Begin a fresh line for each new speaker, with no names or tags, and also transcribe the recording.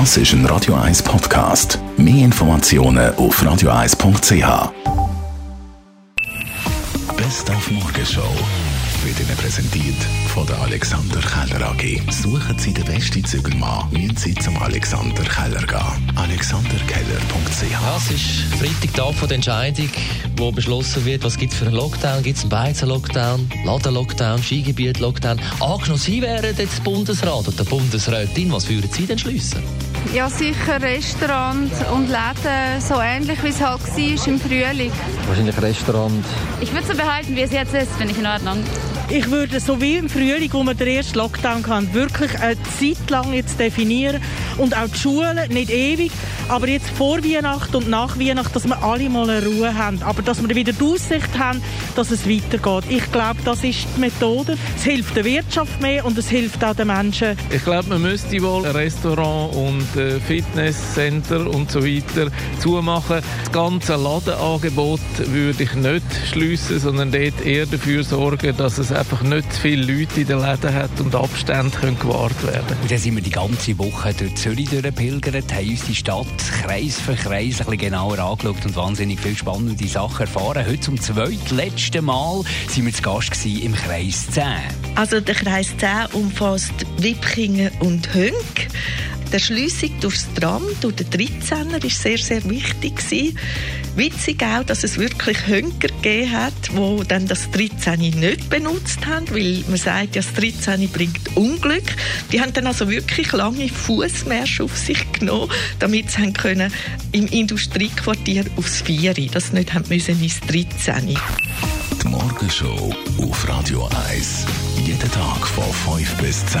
Das ist ein Radio 1 Podcast. Mehr Informationen auf radio1.ch. Best auf Morgenshow wird Ihnen präsentiert von der Alexander Keller AG. Suchen Sie den besten Zügelmann, müssen Sie zum Alexander Keller gehen. alexanderkeller.ch
Ja, es ist Freitag Tag der Entscheidung, wo beschlossen wird, was gibt es für einen Lockdown. Gibt es einen Beizen-Lockdown, Laden-Lockdown, Skigebiet-Lockdown? Angenommen, Sie wären jetzt Bundesrat oder Bundesrätin, was würden Sie denn schliessen?
Ja, sicher Restaurant und Läden, so ähnlich wie es halt war im Frühling.
Wahrscheinlich Restaurant.
Ich würde so behalten, wie es jetzt ist, finde ich in Ordnung.
Ich würde so wie im Frühling, wo man den ersten Lockdown kann, wirklich eine Zeit lang jetzt definieren und auch die Schulen, nicht ewig, aber jetzt vor Weihnachten und nach Weihnachten, dass wir alle mal eine Ruhe haben, aber dass wir wieder die Aussicht haben, dass es weitergeht. Ich glaube, das ist die Methode. Es hilft der Wirtschaft mehr und es hilft auch den Menschen.
Ich glaube, man müsste wohl Restaurant und äh, Fitnesscenter und so weiter zumachen. Das ganze Ladenangebot würde ich nicht schliessen, sondern dort eher dafür sorgen, dass es einfach nicht zu viele Leute in den Läden hat und Abstände können gewahrt werden
Und dann sind wir die ganze Woche durch Zürich durchgepilgert, haben uns die Stadt Kreis für Kreis ein bisschen genauer angeschaut und wahnsinnig viele spannende Sachen erfahren. Heute zum zweitletzten Mal sind wir zu Gast gewesen im Kreis 10.
Also der Kreis 10 umfasst Wipkingen und Hönk. Die Erschliessung durchs Tram, durch den 13er, war sehr, sehr wichtig. Gewesen. Witzig auch, dass es wirklich Hönker gegeben hat, die dann das 13 nicht benutzt haben, weil man sagt, ja, das 13 bringt Unglück. Die haben dann also wirklich lange Fußmärsche auf sich genommen, damit sie können im Industriequartier aufs Vieri, das nicht haben müssen ins 13.
Die Morgenshow auf Radio 1. Jeden Tag von 5 bis 10.